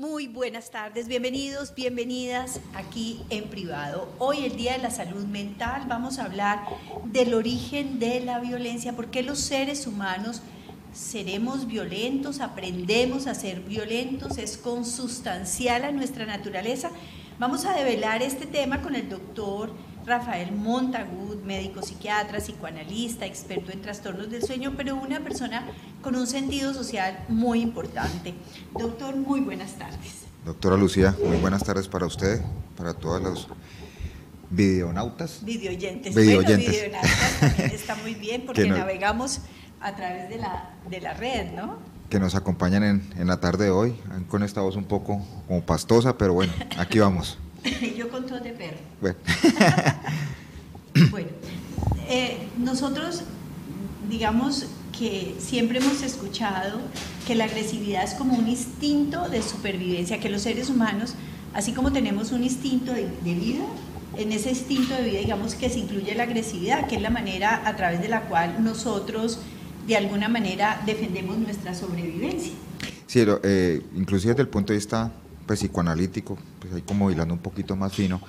Muy buenas tardes, bienvenidos, bienvenidas aquí en privado. Hoy el Día de la Salud Mental vamos a hablar del origen de la violencia, por qué los seres humanos seremos violentos, aprendemos a ser violentos, es consustancial a nuestra naturaleza. Vamos a develar este tema con el doctor Rafael Montagud, médico psiquiatra, psicoanalista, experto en trastornos del sueño, pero una persona con un sentido social muy importante. Doctor, muy buenas tardes. Doctora Lucía, muy buenas tardes para usted, para todos los videonautas. Videoyentes. Videoyentes. Bueno, videonautas también está muy bien porque navegamos a través de la, de la red, ¿no? Que nos acompañan en, en la tarde de hoy, con esta voz un poco como pastosa, pero bueno, aquí vamos. Yo con todo de perro. Bueno, Bueno, eh, nosotros, digamos que siempre hemos escuchado que la agresividad es como un instinto de supervivencia, que los seres humanos, así como tenemos un instinto de, de vida, en ese instinto de vida, digamos que se incluye la agresividad, que es la manera a través de la cual nosotros, de alguna manera, defendemos nuestra sobrevivencia. sí, eh, inclusive desde el punto de vista pues, psicoanalítico, pues ahí como hilando un poquito más fino,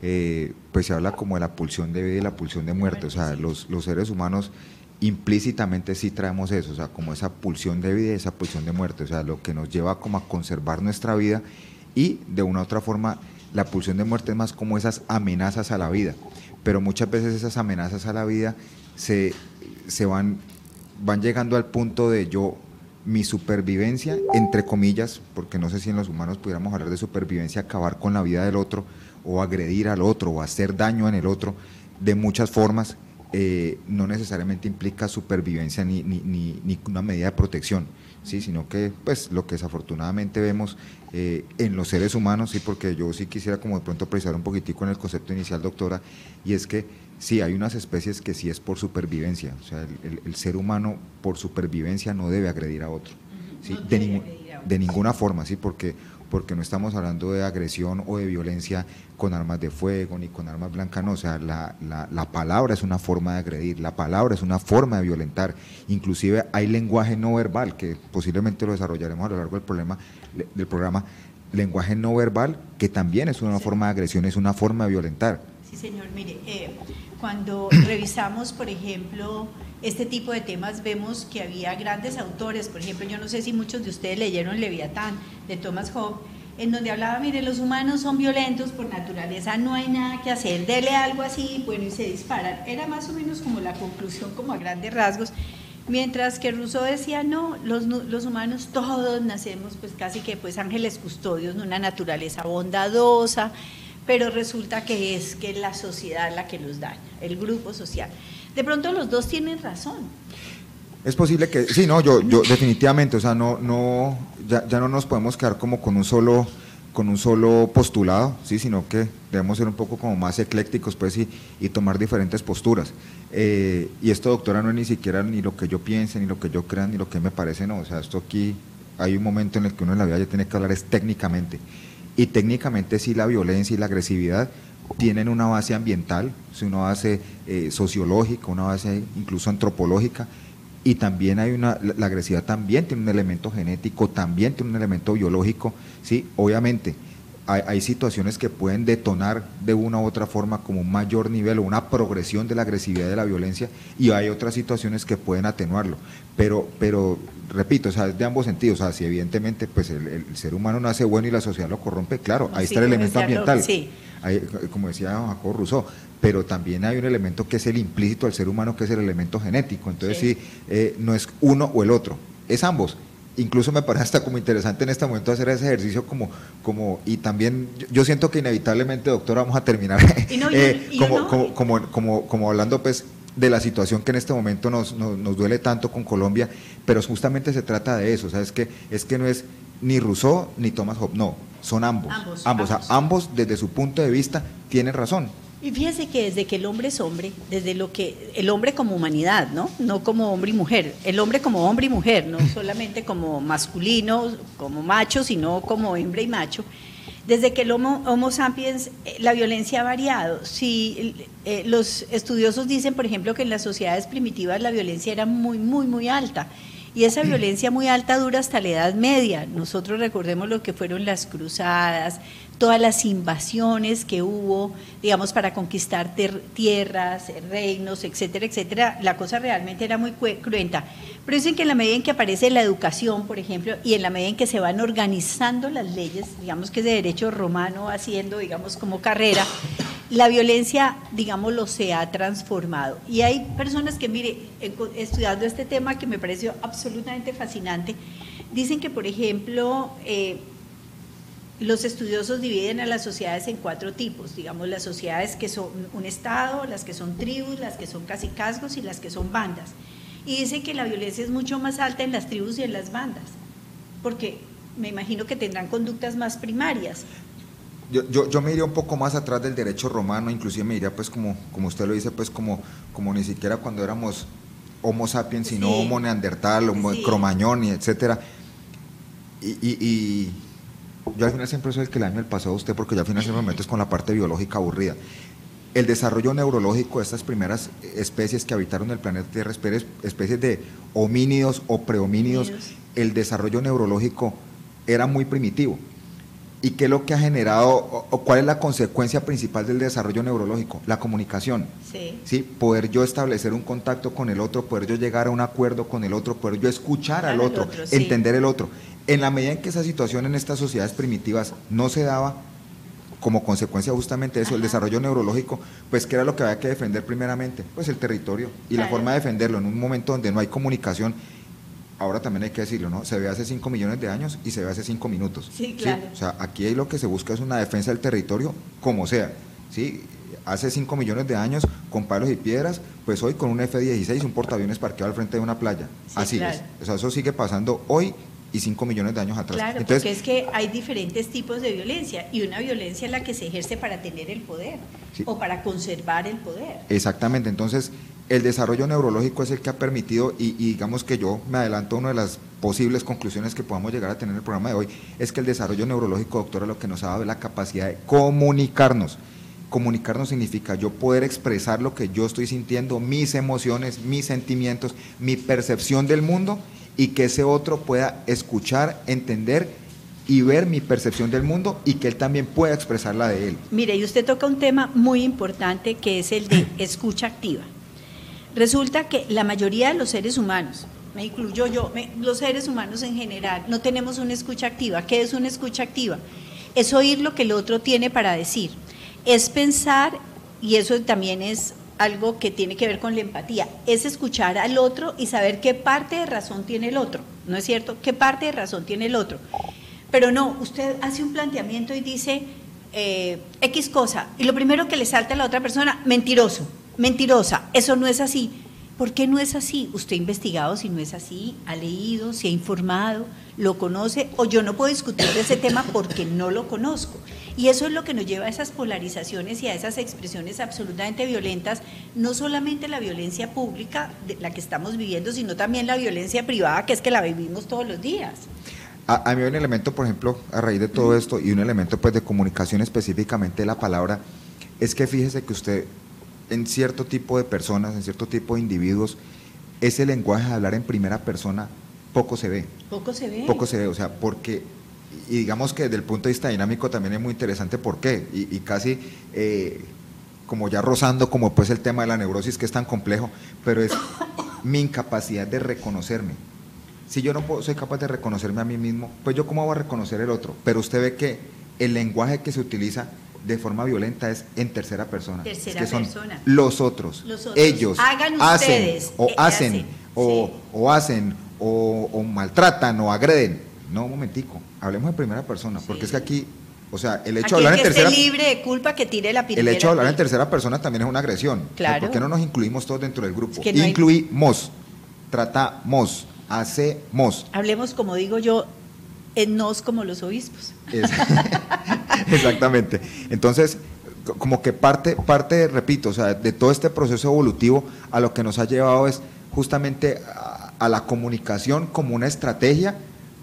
eh, pues se habla como de la pulsión de vida y la pulsión de muerte, o sea, los, los seres humanos implícitamente sí traemos eso, o sea, como esa pulsión de vida y esa pulsión de muerte, o sea, lo que nos lleva como a conservar nuestra vida y de una u otra forma la pulsión de muerte es más como esas amenazas a la vida, pero muchas veces esas amenazas a la vida se, se van, van llegando al punto de yo, mi supervivencia, entre comillas, porque no sé si en los humanos pudiéramos hablar de supervivencia, acabar con la vida del otro o agredir al otro o hacer daño en el otro de muchas formas, eh, no necesariamente implica supervivencia ni, ni, ni- ni una medida de protección, ¿sí? sino que pues lo que desafortunadamente vemos eh, en los seres humanos, sí, porque yo sí quisiera como de pronto precisar un poquitico en el concepto inicial, doctora, y es que sí, hay unas especies que sí es por supervivencia, o sea, el, el- el ser humano por supervivencia no debe agredir a otro, ¿sí? No de, ningún- agredir a otro. de ninguna forma, sí, porque porque no estamos hablando de agresión o de violencia con armas de fuego ni con armas blancas, no, o sea, la, la, la palabra es una forma de agredir, la palabra es una forma de violentar, inclusive hay lenguaje no verbal, que posiblemente lo desarrollaremos a lo largo del, problema, del programa, lenguaje no verbal, que también es una Sí. forma de agresión, es una forma de violentar. Sí, señor. Mire, eh, cuando revisamos, por ejemplo, este tipo de temas, vemos que había grandes autores. Por ejemplo, yo no sé si muchos de ustedes leyeron Leviatán de Thomas Hobbes, en donde hablaba, mire, los humanos son violentos por naturaleza, no hay nada que hacer, dele algo así, bueno, y se disparan. Era más o menos como la conclusión, como a grandes rasgos. Mientras que Rousseau decía, no, los, los humanos todos nacemos pues casi que pues ángeles custodios de una naturaleza bondadosa, pero resulta que es que la sociedad la que los daña, el grupo social. De pronto los dos tienen razón. Es posible que, sí, no, yo, yo definitivamente, o sea, no, no, ya, ya no nos podemos quedar como con un solo, con un solo postulado, sí, sino que debemos ser un poco como más eclécticos, pues, y, y tomar diferentes posturas. Eh, y esto, doctora, no es ni siquiera ni lo que yo piense, ni lo que yo crea, ni lo que me parece, no, o sea, esto aquí hay un momento en el que uno en la vida ya tiene que hablar es técnicamente. Y técnicamente sí la violencia y la agresividad tienen una base ambiental, una base eh, sociológica, una base incluso antropológica, y también hay una, la agresividad también tiene un elemento genético, también tiene un elemento biológico, sí, obviamente hay, hay situaciones que pueden detonar de una u otra forma como un mayor nivel o una progresión de la agresividad de la violencia y hay otras situaciones que pueden atenuarlo, pero, pero repito, o sea, es de ambos sentidos, o sea, si evidentemente pues el, el ser humano nace bueno y la sociedad lo corrompe, claro, ahí Sí, está el elemento ambiental, sí. Hay, como decía don Jacobo Rousseau, pero también hay un elemento que es el implícito del ser humano, que es el elemento genético. Entonces, Sí. sí, eh, no es uno o el otro, es ambos. Incluso me parece hasta como interesante en este momento hacer ese ejercicio como, como y también yo, siento que inevitablemente, doctor, vamos a terminar como, como, hablando pues de la situación que en este momento nos, nos, nos duele tanto con Colombia, pero justamente se trata de eso, ¿sabes? que Es que no es ni Rousseau ni Thomas Hobbes, no, son ambos. Ambos, ambos, o sea, ambos. ambos desde su punto de vista tienen razón. Y fíjese que desde que el hombre es hombre, desde lo que el hombre como humanidad, ¿no? No como hombre y mujer, el hombre como hombre y mujer, no solamente como masculino, como macho, sino como hembra y macho. Desde que el Homo, homo sapiens, eh, la violencia ha variado. Si eh, los estudiosos dicen, por ejemplo, que en las sociedades primitivas la violencia era muy, muy, muy alta. Y esa violencia muy alta dura hasta la Edad Media. Nosotros recordemos lo que fueron las cruzadas, todas las invasiones que hubo, digamos, para conquistar tierras, reinos, etcétera, etcétera. La cosa realmente era muy cruenta. Pero dicen que en la medida en que aparece la educación, por ejemplo, y en la medida en que se van organizando las leyes, digamos que es de derecho romano haciendo, digamos, como carrera, la violencia, digámoslo, se ha transformado. Y hay personas que, mire, estudiando este tema que me pareció absolutamente fascinante, dicen que, por ejemplo, eh, los estudiosos dividen a las sociedades en cuatro tipos, digamos, las sociedades que son un Estado, las que son tribus, las que son casicazgos y las que son bandas. Y dicen que la violencia es mucho más alta en las tribus y en las bandas, porque me imagino que tendrán conductas más primarias. Yo, yo, yo, me iría un poco más atrás del derecho romano, inclusive me iría pues como, como usted lo dice, pues como, como ni siquiera cuando éramos Homo sapiens, sino Homo neandertal, Homo cromañón, y etcétera. Y, y, yo al final siempre soy el que le daño el pasado a usted porque yo al final siempre me meto con la parte biológica aburrida. El desarrollo neurológico de estas primeras especies que habitaron el planeta Tierra, especies de homínidos o prehomínidos, el desarrollo neurológico era muy primitivo ¿Y qué es lo que ha generado o, cuál es la consecuencia principal del desarrollo neurológico? La comunicación. Sí. ¿sí? Poder yo establecer un contacto con el otro, poder yo llegar a un acuerdo con el otro, poder yo escuchar al otro, entender el otro. En la medida en que esa situación en estas sociedades primitivas no se daba, como consecuencia justamente de eso, el desarrollo neurológico, pues ¿qué era lo que había que defender primeramente? Pues el territorio y la forma de defenderlo en un momento donde no hay comunicación ahora también hay que decirlo, ¿no? Se ve hace 5 millones de años y se ve hace 5 minutos. Sí, claro. O sea, aquí lo que se busca es una defensa del territorio como sea, ¿sí? Hace 5 millones de años, con palos y piedras, pues hoy con un F-16, un portaaviones parqueado al frente de una playa. Así es. O sea, eso sigue pasando hoy y 5 millones de años atrás. Claro, porque es que hay diferentes tipos de violencia y una violencia es la que se ejerce para tener el poder o para conservar el poder. Exactamente, entonces el desarrollo neurológico es el que ha permitido, y, digamos que yo me adelanto a una de las posibles conclusiones que podamos llegar a tener en el programa de hoy, es que el desarrollo neurológico, doctora, lo que nos ha dado es la capacidad de comunicarnos. Comunicarnos significa yo poder expresar lo que yo estoy sintiendo, mis emociones, mis sentimientos, mi percepción del mundo y que ese otro pueda escuchar, entender y ver mi percepción del mundo y que él también pueda expresar la de él. Mire, y usted toca un tema muy importante que es el de escucha activa. Resulta que la mayoría de los seres humanos, me incluyo yo, los seres humanos en general, no tenemos una escucha activa. ¿Qué es una escucha activa? Es oír lo que el otro tiene para decir. Es pensar, y eso también es algo que tiene que ver con la empatía, es escuchar al otro y saber qué parte de razón tiene el otro, ¿no es cierto? ¿Qué parte de razón tiene el otro? Pero no, usted hace un planteamiento y dice eh, X cosa, y lo primero que le salta a la otra persona, mentiroso mentirosa, eso no es así. ¿Por qué no es así? Usted ha investigado si no es así, ha leído, si ha informado, lo conoce, o yo no puedo discutir de ese tema porque no lo conozco. Y eso es lo que nos lleva a esas polarizaciones y a esas expresiones absolutamente violentas, no solamente la violencia pública, de la que estamos viviendo, sino también la violencia privada, que es que la vivimos todos los días. A, mí hay un elemento, por ejemplo, a raíz de todo esto, y un elemento pues de comunicación específicamente de la palabra, es que fíjese que usted en cierto tipo de personas, en cierto tipo de individuos, ese lenguaje de hablar en primera persona poco se ve. Poco se ve. Poco se ve, o sea, porque, y digamos que desde el punto de vista dinámico también es muy interesante por qué, y, casi eh, como ya rozando como pues el tema de la neurosis que es tan complejo, pero es mi incapacidad de reconocerme. Si yo no soy capaz de reconocerme a mí mismo, pues yo cómo voy a reconocer el otro. Pero usted ve que el lenguaje que se utiliza de forma violenta es en tercera persona. Tercera persona. Los otros, ellos, hacen, o eh, hacen, o, hacen, o, maltratan, o agreden. No, un momentico, hablemos en primera persona, porque es que aquí, o sea, el hecho de hablar en tercera libre de culpa que tire la El hecho de hablar en tercera persona también es una agresión. Claro. ¿Por qué no nos incluimos todos dentro del grupo? Incluimos, tratamos, hacemos. Hablemos, como digo yo, en nos como los obispos. Exactamente. Entonces, como que parte, parte, repito, o sea, de todo este proceso evolutivo a lo que nos ha llevado es justamente a, la comunicación como una estrategia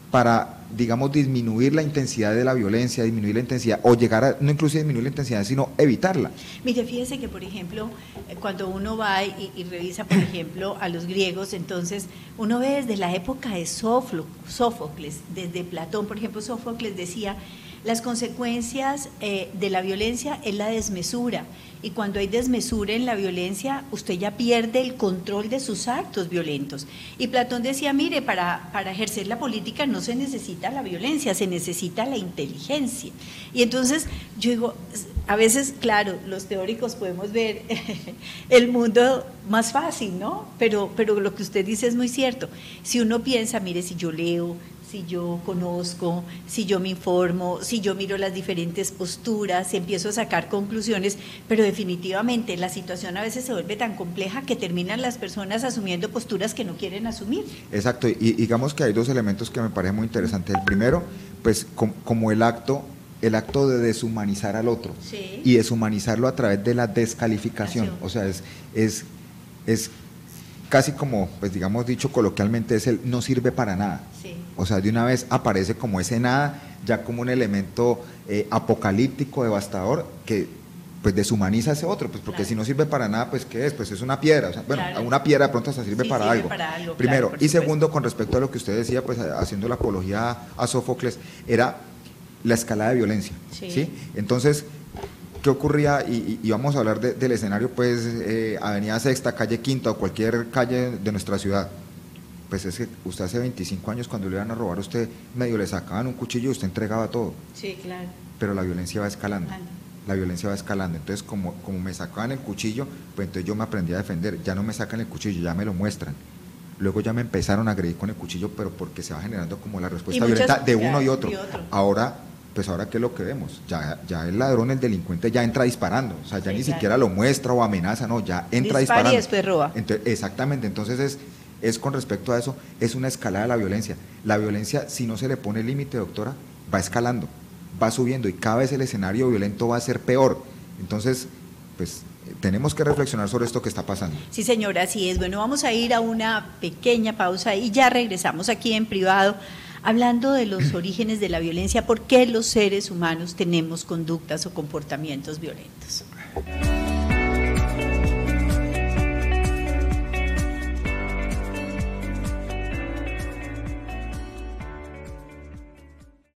para digamos, disminuir la intensidad de la violencia, disminuir la intensidad, o llegar a, no inclusive disminuir la intensidad, sino evitarla. Mire, fíjese que, por ejemplo, eh, cuando uno va y, y revisa, por ejemplo, a los griegos, entonces uno ve desde la época de Sófocles, desde Platón, por ejemplo, Sófocles decía, las consecuencias eh, de la violencia es la desmesura. Y cuando hay desmesura en la violencia, usted ya pierde el control de sus actos violentos. Y Platón decía, mire, para, para ejercer la política no se necesita la violencia, se necesita la inteligencia. Y entonces yo digo, a veces, claro, los teóricos podemos ver el mundo más fácil, ¿no? Pero, pero lo que usted dice es muy cierto. Si uno piensa, mire, si yo leo, si yo conozco, si yo me informo, si yo miro las diferentes posturas, si empiezo a sacar conclusiones, pero definitivamente la situación a veces se vuelve tan compleja que terminan las personas asumiendo posturas que no quieren asumir. Exacto, y digamos que hay dos elementos que me parecen muy interesantes. El primero, pues como el acto el acto de deshumanizar al otro y deshumanizarlo a través de la descalificación, o sea, es, es, es casi como, pues digamos dicho coloquialmente, es el no sirve para nada. O sea, de una vez aparece como ese nada, ya como un elemento eh, apocalíptico, devastador, que pues deshumaniza a ese otro, pues porque si no sirve para nada, pues ¿qué es? Pues es una piedra, bueno, una piedra de pronto hasta sirve, para, algo. Primero, y segundo, con respecto a lo que usted decía, pues haciendo la apología a Sófocles, era la escalada de violencia, ¿sí? Entonces, ¿qué ocurría? Y, vamos a hablar del escenario, pues, eh, Avenida Sexta, calle Quinta o cualquier calle de nuestra ciudad pues es que usted hace 25 años cuando le iban a robar a usted medio le sacaban un cuchillo y usted entregaba todo. Sí, claro. Pero la violencia va escalando. La violencia va escalando. Entonces, como, como me sacaban el cuchillo, pues entonces yo me aprendí a defender. Ya no me sacan el cuchillo, ya me lo muestran. Luego ya me empezaron a agredir con el cuchillo, pero porque se va generando como la respuesta violenta de uno y otro. Ahora, pues ahora qué es lo que vemos. Ya, ya el ladrón, el delincuente ya entra disparando. O sea, ya ni siquiera lo muestra o amenaza, no, ya entra disparando. Y después roba. exactamente. Entonces es es con respecto a eso, es una escalada de la violencia. La violencia, si no se le pone límite, doctora, va escalando, va subiendo y cada vez el escenario violento va a ser peor. Entonces, pues tenemos que reflexionar sobre esto que está pasando. Sí, señora, así es. Bueno, vamos a ir a una pequeña pausa y ya regresamos aquí en privado hablando de los orígenes de la violencia, por qué los seres humanos tenemos conductas o comportamientos violentos.